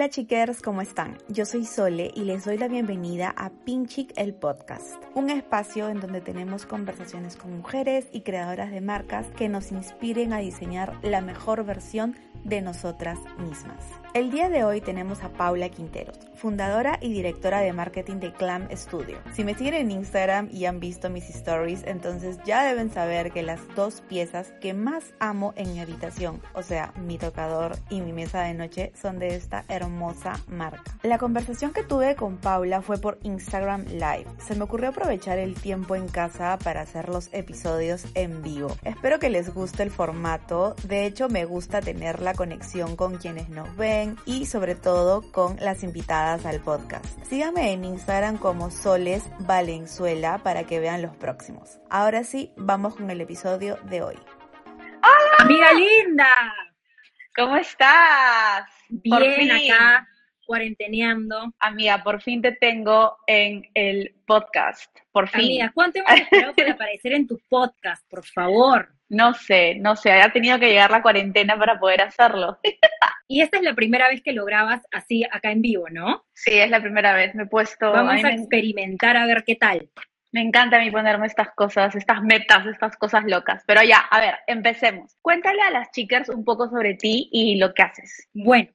Hola chiquers, ¿cómo están? Yo soy Sole y les doy la bienvenida a Pinchic el podcast, un espacio en donde tenemos conversaciones con mujeres y creadoras de marcas que nos inspiren a diseñar la mejor versión de nosotras mismas. El día de hoy tenemos a Paula Quinteros, fundadora y directora de marketing de Clam Studio. Si me siguen en Instagram y han visto mis stories, entonces ya deben saber que las dos piezas que más amo en mi habitación, o sea, mi tocador y mi mesa de noche, son de esta hermosa marca. La conversación que tuve con Paula fue por Instagram Live. Se me ocurrió aprovechar el tiempo en casa para hacer los episodios en vivo. Espero que les guste el formato. De hecho, me gusta tener la conexión con quienes nos ven y sobre todo con las invitadas al podcast. Síganme en Instagram como Soles Valenzuela para que vean los próximos. Ahora sí, vamos con el episodio de hoy. ¡Hola! Amiga linda. ¿Cómo estás? Bien acá, cuarenteneando. Amiga, por fin te tengo en el podcast. Por fin. Amiga, ¿cuánto hemos esperado para aparecer en tu podcast? Por favor. No sé, no sé, ha tenido que llegar la cuarentena para poder hacerlo. y esta es la primera vez que lo grabas así acá en vivo, ¿no? Sí, es la primera vez, me he puesto... Vamos a, experimentar a ver qué tal. Me encanta a mí ponerme estas cosas, estas metas, estas cosas locas. Pero ya, a ver, empecemos. Cuéntale a las chicas un poco sobre ti y lo que haces. Bueno,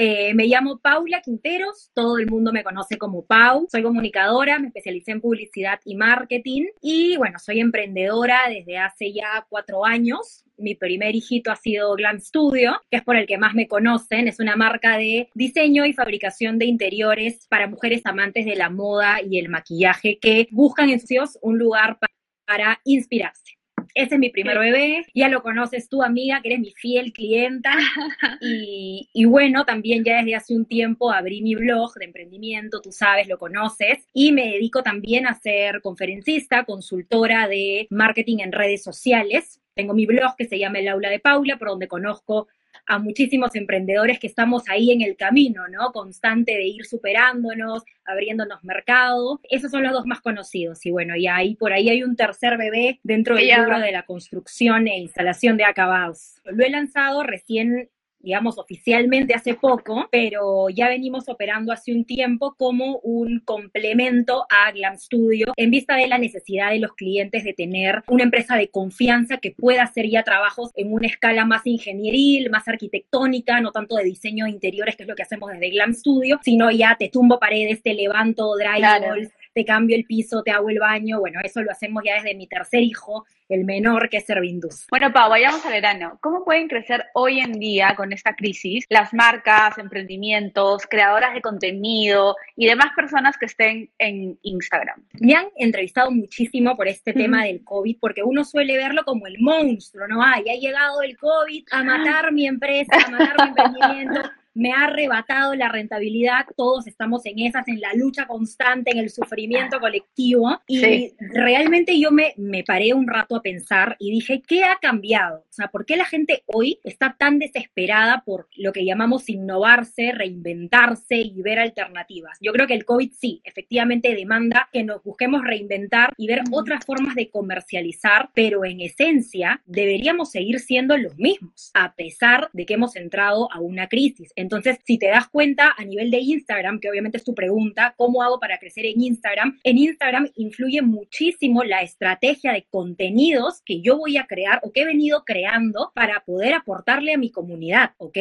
eh, me llamo Paula Quinteros, todo el mundo me conoce como Pau, soy comunicadora, me especialicé en publicidad y marketing y bueno, soy emprendedora desde hace ya cuatro años. Mi primer hijito ha sido Glam Studio, que es por el que más me conocen, es una marca de diseño y fabricación de interiores para mujeres amantes de la moda y el maquillaje que buscan en sus un lugar para inspirarse. Ese es mi primer bebé, ya lo conoces tú, amiga, que eres mi fiel clienta. Y, y, bueno, también ya desde hace un tiempo abrí mi blog de emprendimiento, tú sabes, lo conoces, y me dedico también a ser conferencista, consultora de marketing en redes sociales. Tengo mi blog que se llama El Aula de Paula, por donde conozco a muchísimos emprendedores que estamos ahí en el camino, ¿no? Constante de ir superándonos, abriéndonos mercado. Esos son los dos más conocidos. Y bueno, y ahí por ahí hay un tercer bebé dentro del rubro de la construcción e instalación de acabados. Lo he lanzado recién digamos, oficialmente hace poco, pero ya venimos operando hace un tiempo como un complemento a Glam Studio en vista de la necesidad de los clientes de tener una empresa de confianza que pueda hacer ya trabajos en una escala más ingenieril, más arquitectónica, no tanto de diseño de interiores, que es lo que hacemos desde Glam Studio, sino ya te tumbo paredes, te levanto drywalls, te cambio el piso, te hago el baño. Bueno, eso lo hacemos ya desde mi tercer hijo, el menor, que es Servindus. Bueno, Pau, vayamos al verano. ¿Cómo pueden crecer hoy en día con esta crisis las marcas, emprendimientos, creadoras de contenido y demás personas que estén en Instagram? Me han entrevistado muchísimo por este tema del COVID, porque uno suele verlo como el monstruo, ¿no? Ay, ha llegado el COVID a matar mi empresa, a matar mi emprendimiento me ha arrebatado la rentabilidad, todos estamos en esas, en la lucha constante, en el sufrimiento colectivo. Y realmente yo me, me paré un rato a pensar y dije, ¿qué ha cambiado? O sea, ¿por qué la gente hoy está tan desesperada por lo que llamamos innovarse, reinventarse y ver alternativas? Yo creo que el COVID sí, efectivamente demanda que nos busquemos reinventar y ver otras formas de comercializar, pero en esencia deberíamos seguir siendo los mismos, a pesar de que hemos entrado a una crisis. Entonces, si te das cuenta a nivel de Instagram, que obviamente es tu pregunta, ¿cómo hago para crecer en Instagram? En Instagram influye muchísimo la estrategia de contenidos que yo voy a crear o que he venido creando para poder aportarle a mi comunidad, ¿ok?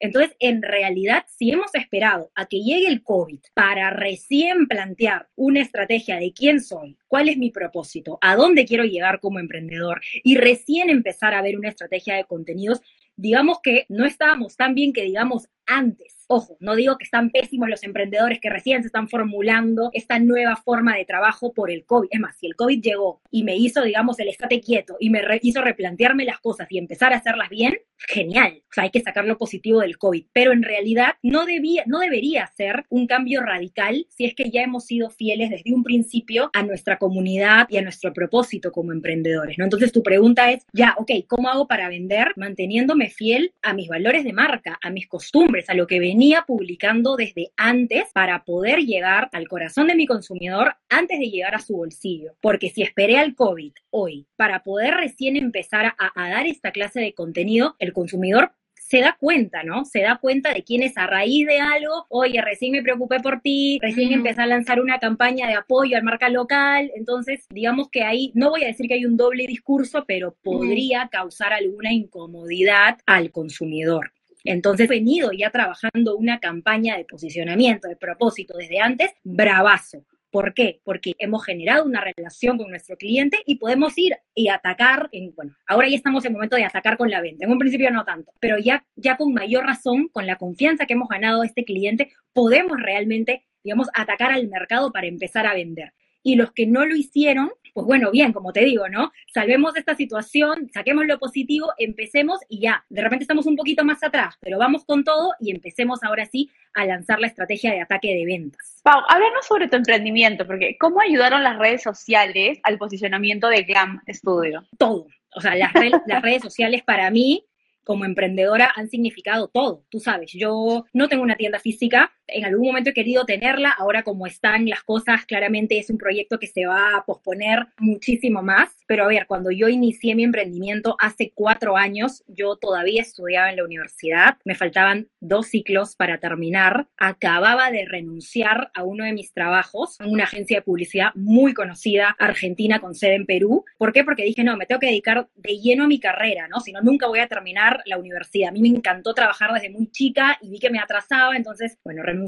Entonces, en realidad, si hemos esperado a que llegue el COVID para recién plantear una estrategia de quién soy, cuál es mi propósito, a dónde quiero llegar como emprendedor y recién empezar a ver una estrategia de contenidos, digamos que no estábamos tan bien que digamos antes. Ojo, no digo que están pésimos los emprendedores que recién se están formulando esta nueva forma de trabajo por el COVID. Es más, si el COVID llegó y me hizo, digamos, el estate quieto y me hizo replantearme las cosas y empezar a hacerlas bien, genial. O sea, hay que sacar lo positivo del COVID. Pero en realidad no, debía, no debería ser un cambio radical si es que ya hemos sido fieles desde un principio a nuestra comunidad y a nuestro propósito como emprendedores, ¿no? Entonces tu pregunta es, ya, ok, ¿cómo hago para vender manteniéndome fiel a mis valores de marca, a mis costumbres, a lo que venía venía publicando desde antes para poder llegar al corazón de mi consumidor antes de llegar a su bolsillo. Porque si esperé al COVID hoy para poder recién empezar a, a dar esta clase de contenido, el consumidor se da cuenta, ¿no? Se da cuenta de quién es a raíz de algo, oye, recién me preocupé por ti, recién empecé a lanzar una campaña de apoyo al marca local, entonces digamos que ahí, no voy a decir que hay un doble discurso, pero podría causar alguna incomodidad al consumidor. Entonces he venido ya trabajando una campaña de posicionamiento, de propósito desde antes, bravazo. ¿Por qué? Porque hemos generado una relación con nuestro cliente y podemos ir y atacar, en, bueno, ahora ya estamos en momento de atacar con la venta, en un principio no tanto, pero ya, ya con mayor razón, con la confianza que hemos ganado de este cliente, podemos realmente, digamos, atacar al mercado para empezar a vender. Y los que no lo hicieron, pues bueno, bien, como te digo, ¿no? Salvemos esta situación, saquemos lo positivo, empecemos y ya, de repente estamos un poquito más atrás, pero vamos con todo y empecemos ahora sí a lanzar la estrategia de ataque de ventas. Pau, háblanos sobre tu emprendimiento, porque ¿cómo ayudaron las redes sociales al posicionamiento de Glam Studio? Todo. O sea, las, las redes sociales para mí como emprendedora han significado todo. Tú sabes, yo no tengo una tienda física, en algún momento he querido tenerla, ahora como están las cosas, claramente es un proyecto que se va a posponer muchísimo más. Pero a ver, cuando yo inicié mi emprendimiento hace cuatro años, yo todavía estudiaba en la universidad, me faltaban dos ciclos para terminar, acababa de renunciar a uno de mis trabajos en una agencia de publicidad muy conocida, argentina, con sede en Perú. ¿Por qué? Porque dije, no, me tengo que dedicar de lleno a mi carrera, ¿no? Si no, nunca voy a terminar la universidad. A mí me encantó trabajar desde muy chica y vi que me atrasaba, entonces, bueno, renuncié,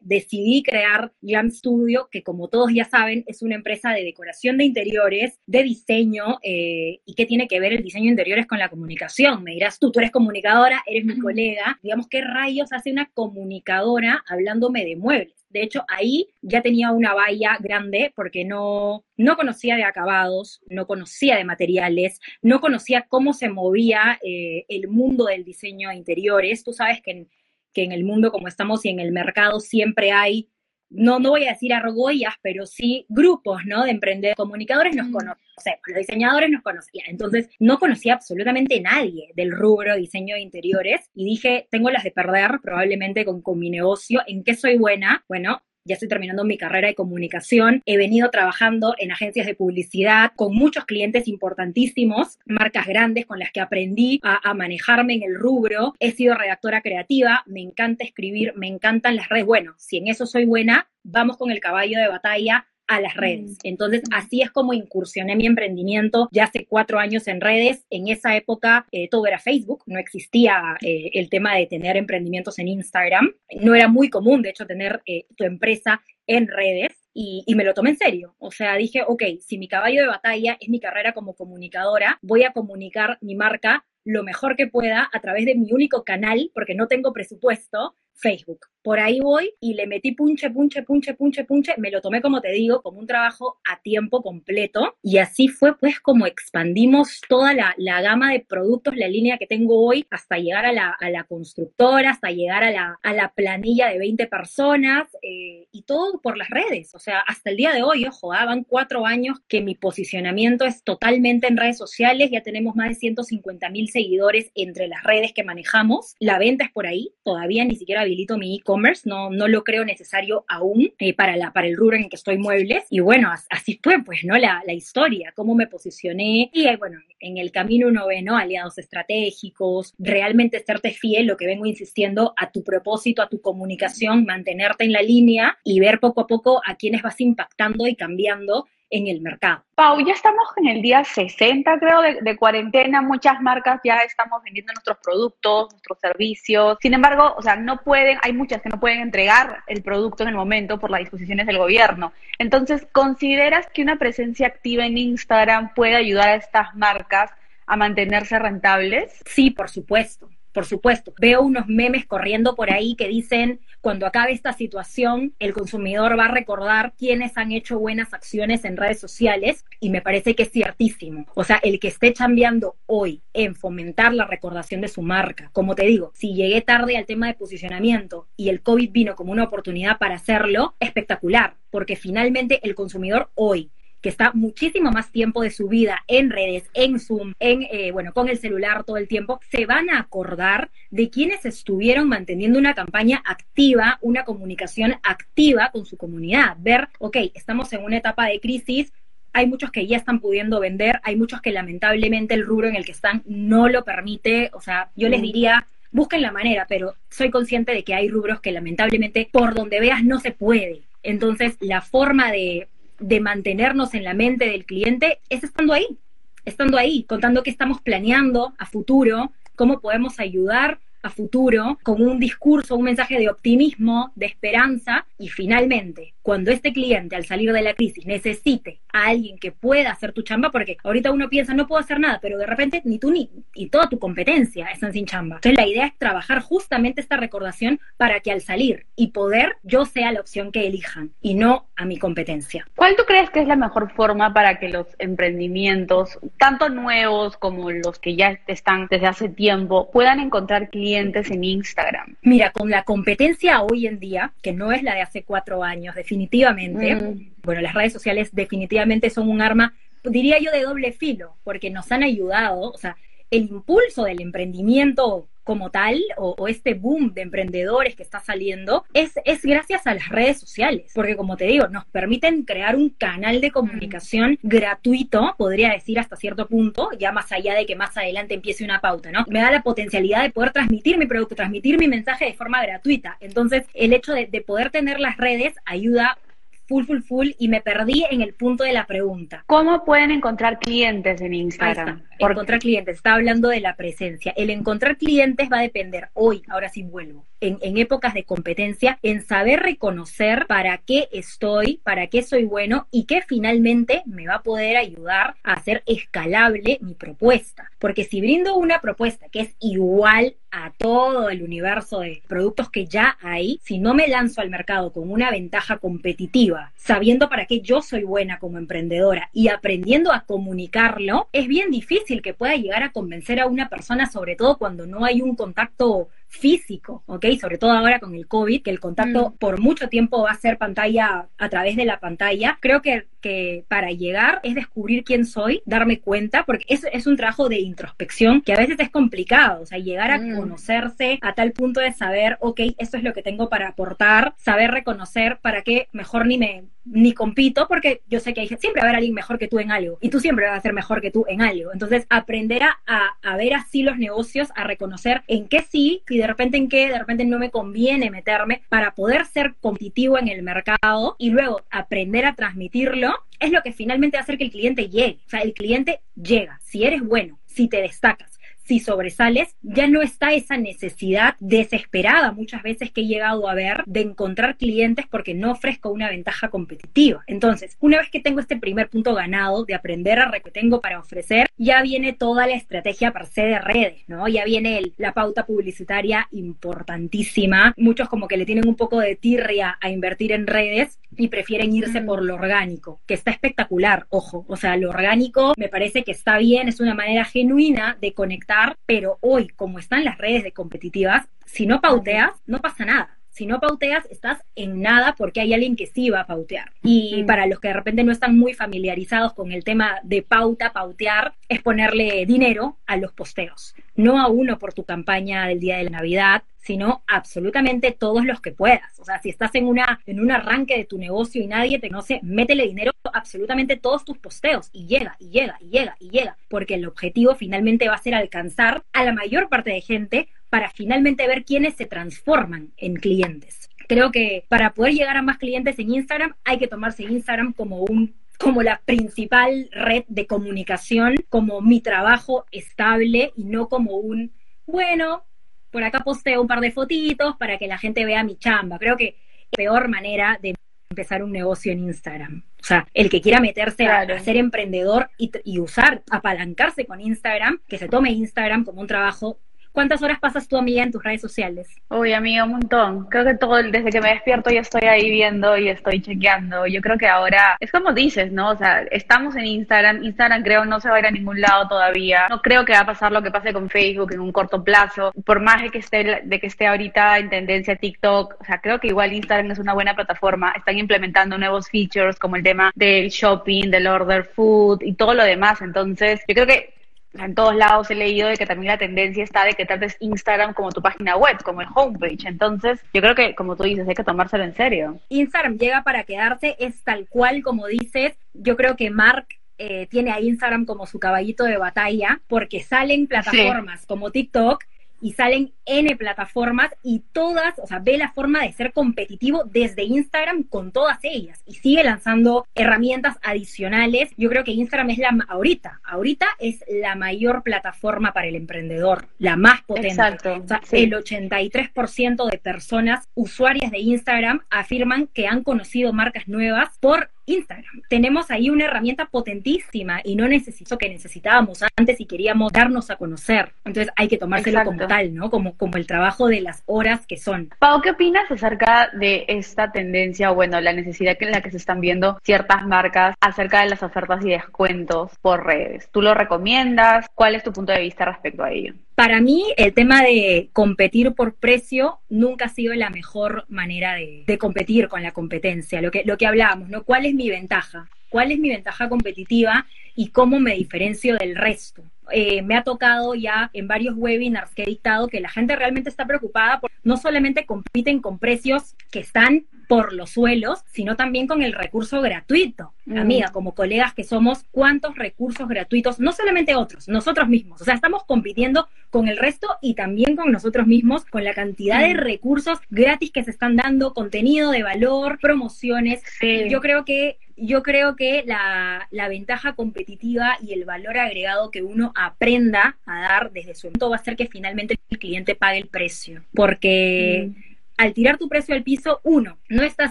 decidí crear Glam Studio, que como todos ya saben, es una empresa de decoración de interiores, de diseño, eh, y qué tiene que ver el diseño de interiores con la comunicación. Me dirás tú, tú eres comunicadora, eres mi colega, digamos, ¿qué rayos hace una comunicadora hablándome de muebles? De hecho, ahí ya tenía una valla grande porque no, no conocía de acabados, no conocía de materiales, no conocía cómo se movía eh, el mundo del diseño de interiores. Tú sabes que en, que en el mundo como estamos y en el mercado siempre hay no, no voy a decir argollas, pero sí grupos, ¿no? De emprendedores, comunicadores nos conocemos, los diseñadores nos conocían. Entonces, no conocía absolutamente nadie del rubro diseño de interiores y dije, tengo las de perder probablemente con, con mi negocio. ¿En qué soy buena? Bueno, ya estoy terminando mi carrera de comunicación, he venido trabajando en agencias de publicidad con muchos clientes importantísimos, marcas grandes con las que aprendí a, manejarme en el rubro, he sido redactora creativa, me encanta escribir, me encantan las redes, bueno, si en eso soy buena, vamos con el caballo de batalla a las redes. Mm. Entonces, así es como incursioné mi emprendimiento ya hace cuatro años en redes. En esa época eh, todo era Facebook, no existía eh, el tema de tener emprendimientos en Instagram. No era muy común, de hecho, tener eh, tu empresa en redes. Y, y, me lo tomé en serio. O sea, dije, ok, si mi caballo de batalla es mi carrera como comunicadora, voy a comunicar mi marca lo mejor que pueda a través de mi único canal, porque no tengo presupuesto, Facebook. Por ahí voy y le metí punche, punche, punche, punche, punche. Me lo tomé, como te digo, como un trabajo a tiempo completo. Y así fue, pues, como expandimos toda la, gama de productos, la línea que tengo hoy, hasta llegar a la, constructora, hasta llegar a la, a la, planilla de 20 personas eh, y todo por las redes. O sea, hasta el día de hoy, ojo, ah, van cuatro años que mi posicionamiento es totalmente en redes sociales. Ya tenemos más de 150 mil seguidores entre las redes que manejamos. La venta es por ahí. Todavía ni siquiera habilito mi e-commerce, no, no lo creo necesario aún eh, para, la, para el rubro en que estoy muebles. Y bueno, así fue, pues, ¿no? La, la historia, cómo me posicioné. Y eh, bueno, en el camino uno ve, ¿no? Aliados estratégicos, realmente estarte fiel, lo que vengo insistiendo, a tu propósito, a tu comunicación, mantenerte en la línea y ver poco a poco a quienes vas impactando y cambiando en el mercado. Pau, ya estamos en el día 60, creo, de, cuarentena. Muchas marcas ya estamos vendiendo nuestros productos, nuestros servicios. Sin embargo, o sea, no pueden, hay muchas que no pueden entregar el producto en el momento por las disposiciones del gobierno. Entonces, ¿consideras que una presencia activa en Instagram puede ayudar a estas marcas a mantenerse rentables? Sí, por supuesto por supuesto. Veo unos memes corriendo por ahí que dicen, cuando acabe esta situación, el consumidor va a recordar quiénes han hecho buenas acciones en redes sociales y me parece que es ciertísimo. O sea, el que esté chambeando hoy en fomentar la recordación de su marca, como te digo, si llegué tarde al tema de posicionamiento y el COVID vino como una oportunidad para hacerlo, espectacular, porque finalmente el consumidor hoy que está muchísimo más tiempo de su vida en redes, en Zoom, en, eh, bueno, con el celular todo el tiempo, se van a acordar de quienes estuvieron manteniendo una campaña activa, una comunicación activa con su comunidad. Ver, ok, estamos en una etapa de crisis, hay muchos que ya están pudiendo vender, hay muchos que lamentablemente el rubro en el que están no lo permite, o sea, yo les mm. diría, busquen la manera, pero soy consciente de que hay rubros que lamentablemente por donde veas no se puede. Entonces, la forma de, de mantenernos en la mente del cliente es estando ahí, estando ahí, contando qué estamos planeando a futuro, cómo podemos ayudar a futuro con un discurso, un mensaje de optimismo, de esperanza y finalmente cuando este cliente al salir de la crisis necesite a alguien que pueda hacer tu chamba, porque ahorita uno piensa no puedo hacer nada, pero de repente ni tú ni y toda tu competencia están sin chamba. Entonces la idea es trabajar justamente esta recordación para que al salir y poder yo sea la opción que elijan y no a mi competencia. ¿Cuál tú crees que es la mejor forma para que los emprendimientos, tanto nuevos como los que ya están desde hace tiempo, puedan encontrar clientes en Instagram? Mira, con la competencia hoy en día, que no es la de hace cuatro años, definitivamente. Mm. Bueno, las redes sociales definitivamente son un arma, diría yo, de doble filo, porque nos han ayudado, o sea, el impulso del emprendimiento como tal, o, este boom de emprendedores que está saliendo, es, es gracias a las redes sociales, porque como te digo, nos permiten crear un canal de comunicación gratuito, podría decir hasta cierto punto, ya más allá de que más adelante empiece una pauta, ¿no? Me da la potencialidad de poder transmitir mi producto, transmitir mi mensaje de forma gratuita. Entonces, el hecho de, de poder tener las redes ayuda full, full, full y me perdí en el punto de la pregunta. ¿Cómo pueden encontrar clientes en Instagram? Encontrar clientes, está hablando de la presencia. El encontrar clientes va a depender hoy, ahora sí vuelvo, en, en épocas de competencia, en saber reconocer para qué estoy, para qué soy bueno y qué finalmente me va a poder ayudar a hacer escalable mi propuesta. Porque si brindo una propuesta que es igual a todo el universo de productos que ya hay, si no me lanzo al mercado con una ventaja competitiva, sabiendo para qué yo soy buena como emprendedora y aprendiendo a comunicarlo, es bien difícil que pueda llegar a convencer a una persona, sobre todo cuando no hay un contacto físico, ¿ok? Sobre todo ahora con el COVID, que el contacto mm. por mucho tiempo va a ser pantalla a través de la pantalla. Creo que, que para llegar es descubrir quién soy, darme cuenta, porque es, es un trabajo de introspección que a veces es complicado, o sea, llegar a mm. conocerse a tal punto de saber, ok, esto es lo que tengo para aportar, saber reconocer para qué mejor ni me ni compito porque yo sé que hay, siempre va a haber alguien mejor que tú en algo y tú siempre vas a ser mejor que tú en algo. Entonces, aprender a, a, ver así los negocios, a reconocer en qué sí y de repente en qué de repente no me conviene meterme para poder ser competitivo en el mercado y luego aprender a transmitirlo es lo que finalmente va a hacer que el cliente llegue. O sea, el cliente llega. Si eres bueno, si te destacas si sobresales, ya no está esa necesidad desesperada muchas veces que he llegado a ver de encontrar clientes porque no ofrezco una ventaja competitiva. Entonces, una vez que tengo este primer punto ganado de aprender a que tengo para ofrecer, ya viene toda la estrategia per se de redes, ¿no? Ya viene la pauta publicitaria importantísima. Muchos como que le tienen un poco de tirria a invertir en redes y prefieren irse por lo orgánico, que está espectacular, ojo. O sea, lo orgánico me parece que está bien, es una manera genuina de conectar pero hoy, como están las redes de competitivas, si no pauteas, no pasa nada. Si no pauteas, estás en nada porque hay alguien que sí va a pautear. Y para los que de repente no están muy familiarizados con el tema de pauta, pautear, es ponerle dinero a los posteos. No a uno por tu campaña del día de la Navidad, sino absolutamente todos los que puedas. O sea, si estás en, una, en un arranque de tu negocio y nadie te conoce, métele dinero a absolutamente todos tus posteos y llega, y llega, y llega, y llega, porque el objetivo finalmente va a ser alcanzar a la mayor parte de gente para finalmente ver quiénes se transforman en clientes. Creo que para poder llegar a más clientes en Instagram hay que tomarse Instagram como un como la principal red de comunicación, como mi trabajo estable y no como un, bueno, por acá posteo un par de fotitos para que la gente vea mi chamba. Creo que es peor manera de empezar un negocio en Instagram. O sea, el que quiera meterse a, ser emprendedor y, y, usar, apalancarse con Instagram, que se tome Instagram como un trabajo ¿Cuántas horas pasas tú, amiga, en tus redes sociales? Uy, amiga, un montón. Creo que todo, desde que me despierto ya estoy ahí viendo y estoy chequeando. Yo creo que ahora, es como dices, ¿no? O sea, estamos en Instagram. Instagram creo no se va a ir a ningún lado todavía. No creo que va a pasar lo que pase con Facebook en un corto plazo. Por más de que esté, de que esté ahorita en tendencia TikTok, o sea, creo que igual Instagram es una buena plataforma. Están implementando nuevos features como el tema del shopping, del order food y todo lo demás. Entonces, yo creo que en todos lados he leído de que también la tendencia está de que trates Instagram como tu página web, como el homepage. Entonces, yo creo que, como tú dices, hay que tomárselo en serio. Instagram llega para quedarse, es tal cual como dices. Yo creo que Mark eh, tiene a Instagram como su caballito de batalla, porque salen plataformas como TikTok y salen N plataformas y todas, o sea, ve la forma de ser competitivo desde Instagram con todas ellas y sigue lanzando herramientas adicionales. Yo creo que Instagram es la, ahorita, ahorita es la mayor plataforma para el emprendedor, la más potente. Exacto. O sea, el 83% de personas usuarias de Instagram afirman que han conocido marcas nuevas por Instagram. Tenemos ahí una herramienta potentísima y no necesito que necesitábamos antes y queríamos darnos a conocer. Entonces hay que tomárselo como tal, ¿no? Como, como el trabajo de las horas que son. Pau, ¿qué opinas acerca de esta tendencia o bueno, la necesidad en la que se están viendo ciertas marcas acerca de las ofertas y descuentos por redes? ¿Tú lo recomiendas? ¿Cuál es tu punto de vista respecto a ello? Para mí, el tema de competir por precio nunca ha sido la mejor manera de, de, competir con la competencia. Lo que, lo que hablábamos, ¿no? ¿Cuál es mi ventaja? ¿Cuál es mi ventaja competitiva y cómo me diferencio del resto? Eh, me ha tocado ya en varios webinars que he dictado que la gente realmente está preocupada por no solamente compiten con precios que están por los suelos, sino también con el recurso gratuito. Mm. Amiga, como colegas que somos, ¿cuántos recursos gratuitos? No solamente otros, nosotros mismos. O sea, estamos compitiendo con el resto y también con nosotros mismos, con la cantidad de mm. recursos gratis que se están dando, contenido de valor, promociones. Yo creo que yo creo que la, la, ventaja competitiva y el valor agregado que uno aprenda a dar desde su momento va a ser que finalmente el cliente pague el precio. Porque mm. al tirar tu precio al piso, uno, no estás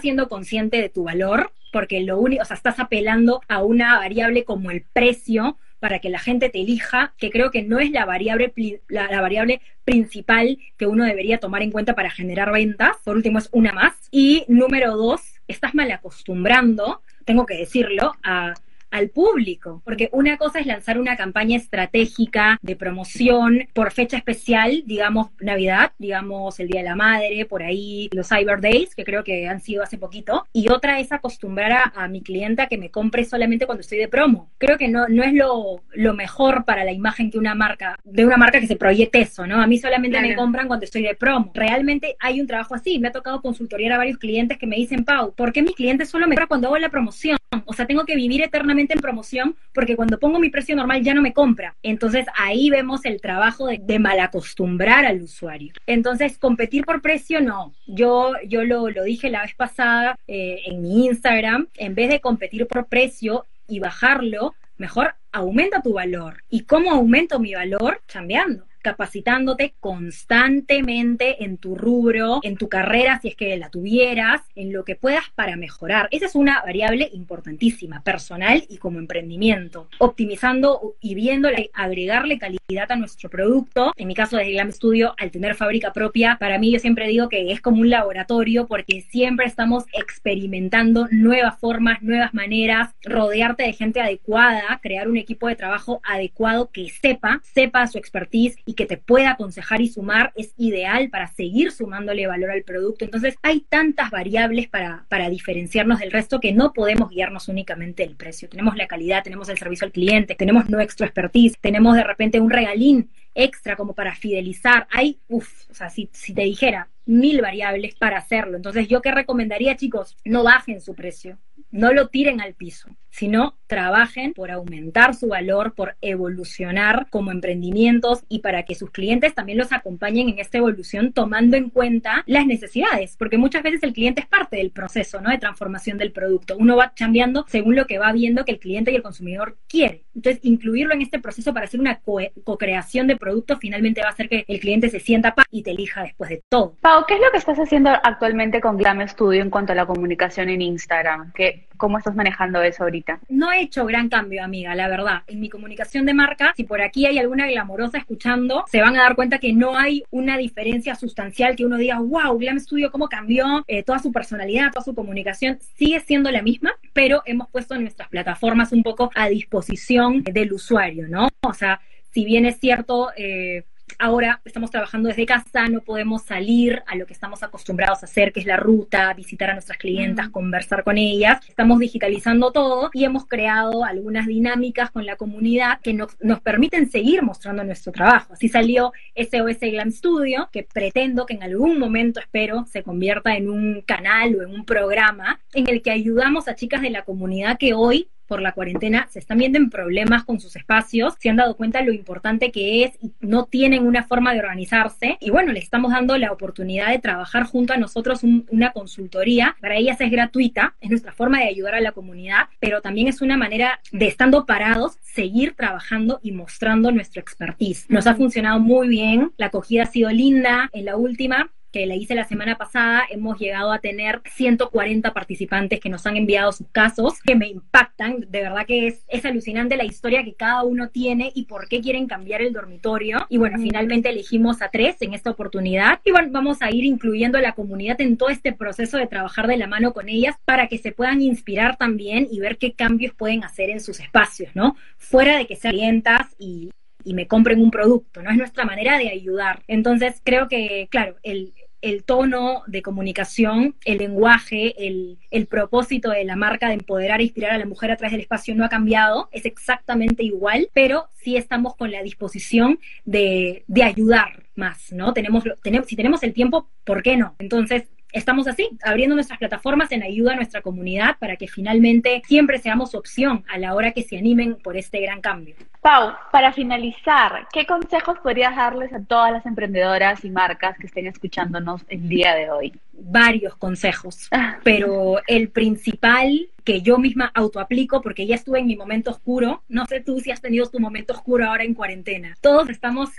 siendo consciente de tu valor, porque lo único, o sea, estás apelando a una variable como el precio para que la gente te elija, que creo que no es la variable, la, la, variable principal que uno debería tomar en cuenta para generar ventas. Por último, es una más. Y número dos, estás mal acostumbrando tengo que decirlo, a al público, porque una cosa es lanzar una campaña estratégica de promoción por fecha especial, digamos Navidad, digamos el Día de la Madre, por ahí los Cyber Days, que creo que han sido hace poquito, y otra es acostumbrar a, mi cliente a que me compre solamente cuando estoy de promo. Creo que no, no es lo, lo, mejor para la imagen que una marca, de una marca que se proyecte eso, ¿no? A mí solamente me compran cuando estoy de promo. Realmente hay un trabajo así, me ha tocado consultorear a varios clientes que me dicen, Pau, ¿por qué mi cliente solo me compra cuando hago la promoción? O sea, tengo que vivir eternamente en promoción porque cuando pongo mi precio normal ya no me compra. Entonces ahí vemos el trabajo de, malacostumbrar al usuario. Entonces, competir por precio no. Yo, yo lo, lo dije la vez pasada eh, en mi Instagram, en vez de competir por precio y bajarlo, mejor aumenta tu valor. ¿Y cómo aumento mi valor? Cambiando capacitándote constantemente en tu rubro, en tu carrera, si es que la tuvieras, en lo que puedas para mejorar. Esa es una variable importantísima, personal y como emprendimiento. Optimizando y viéndole, agregarle calidad a nuestro producto. En mi caso, desde Glam Studio, al tener fábrica propia, para mí yo siempre digo que es como un laboratorio porque siempre estamos experimentando nuevas formas, nuevas maneras, rodearte de gente adecuada, crear un equipo de trabajo adecuado que sepa, sepa su expertise y que te pueda aconsejar y sumar es ideal para seguir sumándole valor al producto. Entonces hay tantas variables para, para diferenciarnos del resto que no podemos guiarnos únicamente el precio. Tenemos la calidad, tenemos el servicio al cliente, tenemos nuestro expertise, tenemos de repente un regalín extra como para fidelizar. Hay, uff, o sea, si, si te dijera mil variables para hacerlo. Entonces, yo qué recomendaría, chicos, no bajen su precio, no lo tiren al piso, sino trabajen por aumentar su valor, por evolucionar como emprendimientos y para que sus clientes también los acompañen en esta evolución tomando en cuenta las necesidades, porque muchas veces el cliente es parte del proceso, ¿no? De transformación del producto. Uno va cambiando según lo que va viendo que el cliente y el consumidor quiere. Entonces, incluirlo en este proceso para hacer una co-creación de producto finalmente va a hacer que el cliente se sienta paz y te elija después de todo. Pau, ¿qué es lo que estás haciendo actualmente con Glam Studio en cuanto a la comunicación en Instagram? ¿Qué, ¿Cómo estás manejando eso ahorita? No he hecho gran cambio, amiga, la verdad. En mi comunicación de marca, si por aquí hay alguna glamorosa escuchando, se van a dar cuenta que no hay una diferencia sustancial que uno diga, wow, Glam Studio, cómo cambió eh, toda su personalidad, toda su comunicación. Sigue siendo la misma, pero hemos puesto nuestras plataformas un poco a disposición del usuario, ¿no? O sea, si bien es cierto, eh, ahora estamos trabajando desde casa, no podemos salir a lo que estamos acostumbrados a hacer, que es la ruta, visitar a nuestras clientas, conversar con ellas. Estamos digitalizando todo y hemos creado algunas dinámicas con la comunidad que nos, nos permiten seguir mostrando nuestro trabajo. Así salió SOS Glam Studio, que pretendo que en algún momento, espero, se convierta en un canal o en un programa en el que ayudamos a chicas de la comunidad que hoy por la cuarentena se están viendo en problemas con sus espacios, se han dado cuenta lo importante que es y no tienen una forma de organizarse. Y bueno, les estamos dando la oportunidad de trabajar junto a nosotros una consultoría. Para ellas es gratuita, es nuestra forma de ayudar a la comunidad, pero también es una manera de estando parados, seguir trabajando y mostrando nuestro expertise. Nos ha funcionado muy bien, la acogida ha sido linda. En la última que la hice la semana pasada, hemos llegado a tener 140 participantes que nos han enviado sus casos, que me impactan. De verdad que es, es alucinante la historia que cada uno tiene y por qué quieren cambiar el dormitorio. Y bueno, finalmente elegimos a tres en esta oportunidad. Y bueno, vamos a ir incluyendo a la comunidad en todo este proceso de trabajar de la mano con ellas para que se puedan inspirar también y ver qué cambios pueden hacer en sus espacios, ¿no? Fuera de que sean clientas y, y me compren un producto, ¿no? Es nuestra manera de ayudar. Entonces, creo que, claro, el, el tono de comunicación, el lenguaje, el, propósito de la marca de empoderar e inspirar a la mujer a través del espacio no ha cambiado, es exactamente igual, pero sí estamos con la disposición de, de ayudar más, ¿no? Tenemos, tenemos, si tenemos el tiempo, ¿por qué no? Entonces, estamos así, abriendo nuestras plataformas en ayuda a nuestra comunidad para que finalmente siempre seamos opción a la hora que se animen por este gran cambio. Pau, para finalizar, ¿qué consejos podrías darles a todas las emprendedoras y marcas que estén escuchándonos el día de hoy? Varios consejos, ah. pero el principal que yo misma autoaplico porque ya estuve en mi momento oscuro, no sé tú si has tenido tu momento oscuro ahora en cuarentena. Todos estamos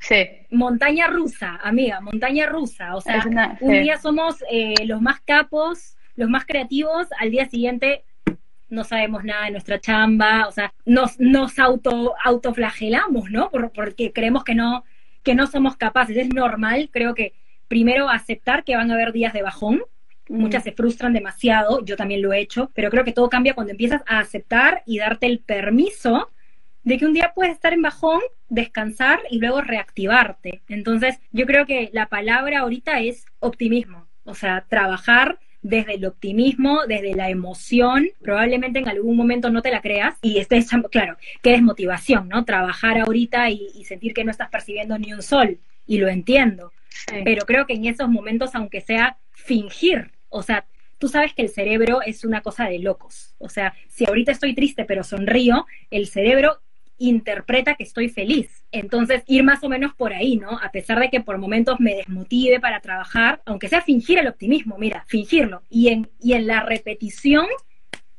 Sí. Montaña rusa, amiga, montaña rusa. O sea, un día somos eh, los más capos, los más creativos, al día siguiente no sabemos nada de nuestra chamba, o sea, nos, nos auto, autoflagelamos, ¿no? porque creemos que no, que no somos capaces. Es normal, creo que primero aceptar que van a haber días de bajón. Muchas se frustran demasiado, yo también lo he hecho, pero creo que todo cambia cuando empiezas a aceptar y darte el permiso de que un día puedes estar en bajón, descansar y luego reactivarte. Entonces, yo creo que la palabra ahorita es optimismo, o sea, trabajar desde el optimismo, desde la emoción, probablemente en algún momento no te la creas y estés, claro, que es motivación, ¿no? Trabajar ahorita y, sentir que no estás percibiendo ni un sol, y lo entiendo, pero creo que en esos momentos, aunque sea fingir, o sea, tú sabes que el cerebro es una cosa de locos, o sea, si ahorita estoy triste pero sonrío, el cerebro interpreta que estoy feliz. Entonces, ir más o menos por ahí, ¿no? A pesar de que por momentos me desmotive para trabajar, aunque sea fingir el optimismo, mira, fingirlo. Y en, y en la repetición,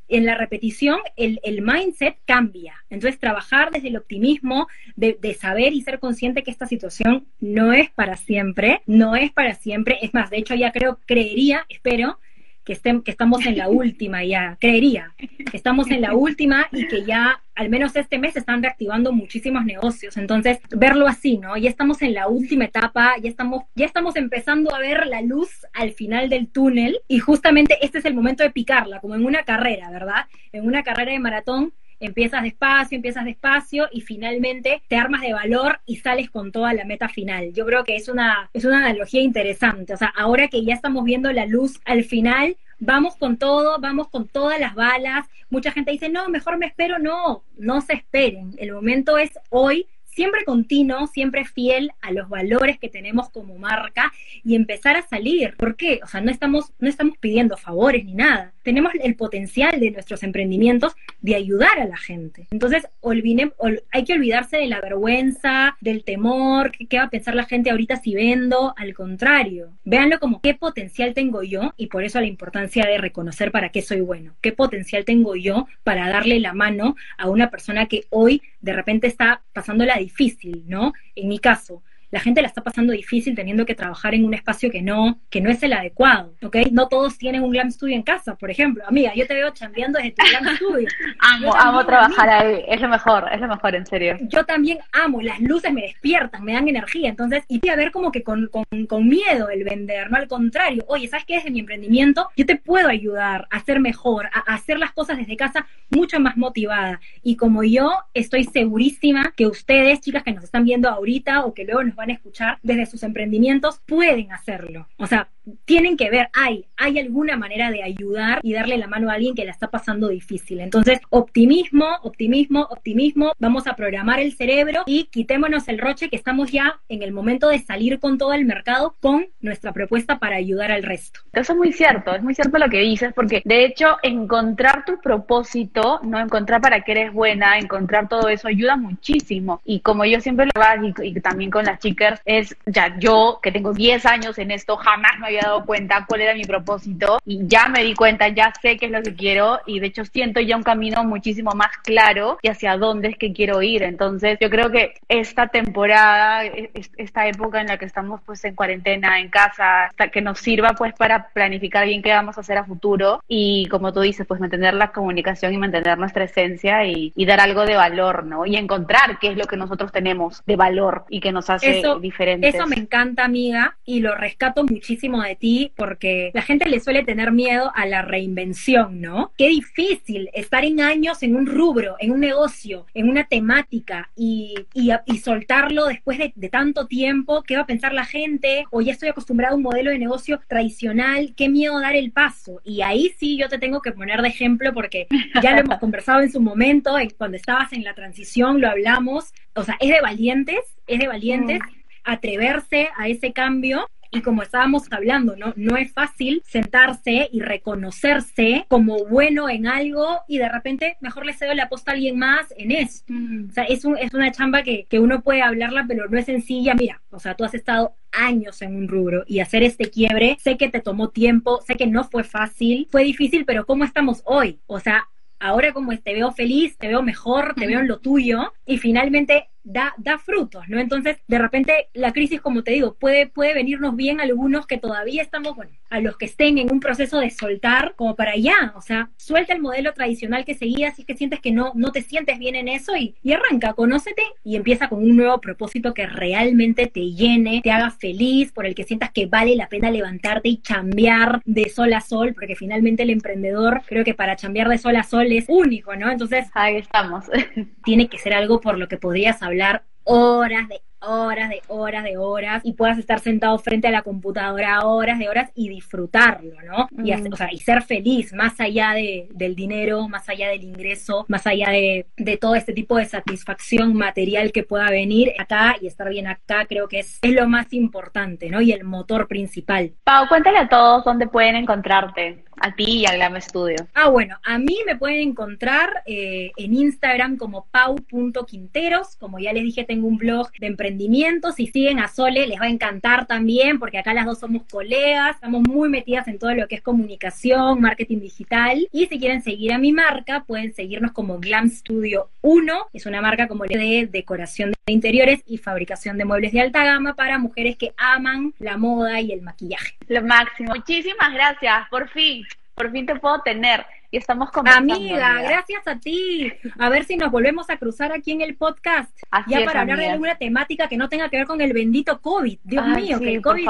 en la repetición, el, mindset cambia. Entonces, trabajar desde el optimismo, de, de, saber y ser consciente que esta situación no es para siempre, no es para siempre. Es más, de hecho, ya creo, creería, espero, que, estén, que estamos en la última ya, creería, que estamos en la última y que ya al menos este mes están reactivando muchísimos negocios. Entonces, verlo así, ¿no? Ya estamos en la última etapa, ya estamos, ya estamos empezando a ver la luz al final del túnel y justamente este es el momento de picarla, como en una carrera, ¿verdad? En una carrera de maratón empiezas despacio, empiezas despacio y finalmente te armas de valor y sales con toda la meta final. Yo creo que es una, es una analogía interesante. O sea, ahora que ya estamos viendo la luz al final, vamos con todo, vamos con todas las balas. Mucha gente dice, no, mejor me espero. No, no se esperen. El momento es hoy siempre continuo, siempre fiel a los valores que tenemos como marca y empezar a salir. ¿Por qué? O sea, no estamos, no estamos pidiendo favores ni nada. Tenemos el potencial de nuestros emprendimientos de ayudar a la gente. Entonces, olvide, hay que olvidarse de la vergüenza, del temor, qué va a pensar la gente ahorita si vendo. Al contrario, véanlo como qué potencial tengo yo y por eso la importancia de reconocer para qué soy bueno. ¿Qué potencial tengo yo para darle la mano a una persona que hoy de repente está pasándola difícil, ¿no? En mi caso, la gente la está pasando difícil teniendo que trabajar en un espacio que no, que no es el adecuado, ¿ok? No todos tienen un glam studio en casa, por ejemplo. Amiga, yo te veo chambeando desde tu glam studio. amo, amo trabajar ahí, es lo mejor, es lo mejor, en serio. Yo también amo, las luces me despiertan, me dan energía, entonces, y a ver como que con, con, miedo el vender, no al contrario, oye, ¿sabes qué? Desde mi emprendimiento, yo te puedo ayudar a ser mejor, a, a hacer las cosas desde casa mucho más motivada. Y como yo estoy segurísima que ustedes, chicas que nos están viendo ahorita o que luego nos van a escuchar desde sus emprendimientos pueden hacerlo. O sea, tienen que ver, hay, hay alguna manera de ayudar y darle la mano a alguien que la está pasando difícil. Entonces, optimismo, optimismo, optimismo, vamos a programar el cerebro y quitémonos el roche que estamos ya en el momento de salir con todo el mercado con nuestra propuesta para ayudar al resto. Eso es muy cierto, es muy cierto lo que dices, porque de hecho encontrar tu propósito, no encontrar para qué eres buena, encontrar todo eso ayuda muchísimo. Y como yo siempre lo hago y, también con las chicas, es ya yo que tengo 10 años en esto, jamás me había dado cuenta cuál era mi propósito y ya me di cuenta, ya sé qué es lo que quiero y de hecho siento ya un camino muchísimo más claro y hacia dónde es que quiero ir. Entonces yo creo que esta temporada, e, esta época en la que estamos pues en cuarentena, en casa, hasta que nos sirva pues para planificar bien qué vamos a hacer a futuro y como tú dices, pues mantener la comunicación y mantener nuestra esencia y, dar algo de valor, ¿no? Y encontrar qué es lo que nosotros tenemos de valor y que nos hace diferentes. Eso me encanta, amiga, y lo rescato muchísimo de ti porque la gente le suele tener miedo a la reinvención, ¿no? Qué difícil estar en años en un rubro, en un negocio, en una temática y, y, soltarlo después de, de, tanto tiempo. ¿Qué va a pensar la gente? O ya estoy acostumbrado a un modelo de negocio tradicional. Qué miedo dar el paso. Y ahí sí yo te tengo que poner de ejemplo porque ya lo hemos conversado en su momento, cuando estabas en la transición, lo hablamos. O sea, es de valientes, es de valientes. Mm. atreverse a ese cambio y como estábamos hablando, ¿no? No es fácil sentarse y reconocerse como bueno en algo y de repente mejor le cedo la posta a alguien más en eso. Mm. O sea, es, un, es una chamba que, que uno puede hablarla, pero no es sencilla. Mira, o sea, tú has estado años en un rubro y hacer este quiebre, sé que te tomó tiempo, sé que no fue fácil, fue difícil, pero ¿cómo estamos hoy? O sea, ahora como te veo feliz, te veo mejor, te veo en lo tuyo y finalmente da, da frutos, ¿no? Entonces, de repente, la crisis, como te digo, puede, puede venirnos bien a algunos que todavía estamos, bueno, a los que estén en un proceso de soltar, como para allá, o sea, suelta el modelo tradicional que seguías si es que sientes que no, no te sientes bien en eso y, y arranca, conócete y empieza con un nuevo propósito que realmente te llene, te haga feliz, por el que sientas que vale la pena levantarte y chambear de sol a sol, porque finalmente el emprendedor, creo que para chambear de sol a sol es único, ¿no? Entonces, ahí estamos. tiene que ser algo por lo que podrías hablar horas de horas de horas de horas y puedas estar sentado frente a la computadora horas de horas y disfrutarlo, ¿no? Y, o sea, y ser feliz más allá de, del dinero, más allá del ingreso, más allá de, de, todo este tipo de satisfacción material que pueda venir acá y estar bien acá, creo que es, es lo más importante, ¿no? Y el motor principal. Pau, cuéntale a todos dónde pueden encontrarte a ti y al Glam Studio. Ah, bueno, a mí me pueden encontrar eh, en Instagram como pau.quinteros. Como ya les dije, tengo un blog de emprendimiento. Si siguen a Sole, les va a encantar también, porque acá las dos somos colegas, estamos muy metidas en todo lo que es comunicación, marketing digital. Y si quieren seguir a mi marca, pueden seguirnos como Glam Studio 1. Es una marca como de decoración de interiores y fabricación de muebles de alta gama para mujeres que aman la moda y el maquillaje. Lo máximo. Muchísimas gracias. Por fin por fin te puedo tener y estamos conversando. Amiga, gracias a ti. A ver si nos volvemos a cruzar aquí en el podcast. ya para hablar de alguna temática que no tenga que ver con el bendito COVID. Dios mío, que el COVID.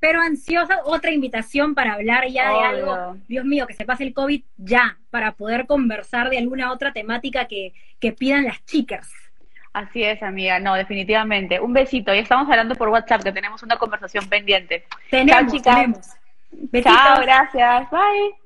Pero ansiosa, otra invitación para hablar ya de algo. Dios mío, que se pase el COVID ya, para poder conversar de alguna otra temática que, que pidan las chicas. Así es, amiga. No, definitivamente. Un besito. Ya estamos hablando por WhatsApp, que tenemos una conversación pendiente. Tenemos, Chao, chicas. Tenemos. Chao, gracias. Bye.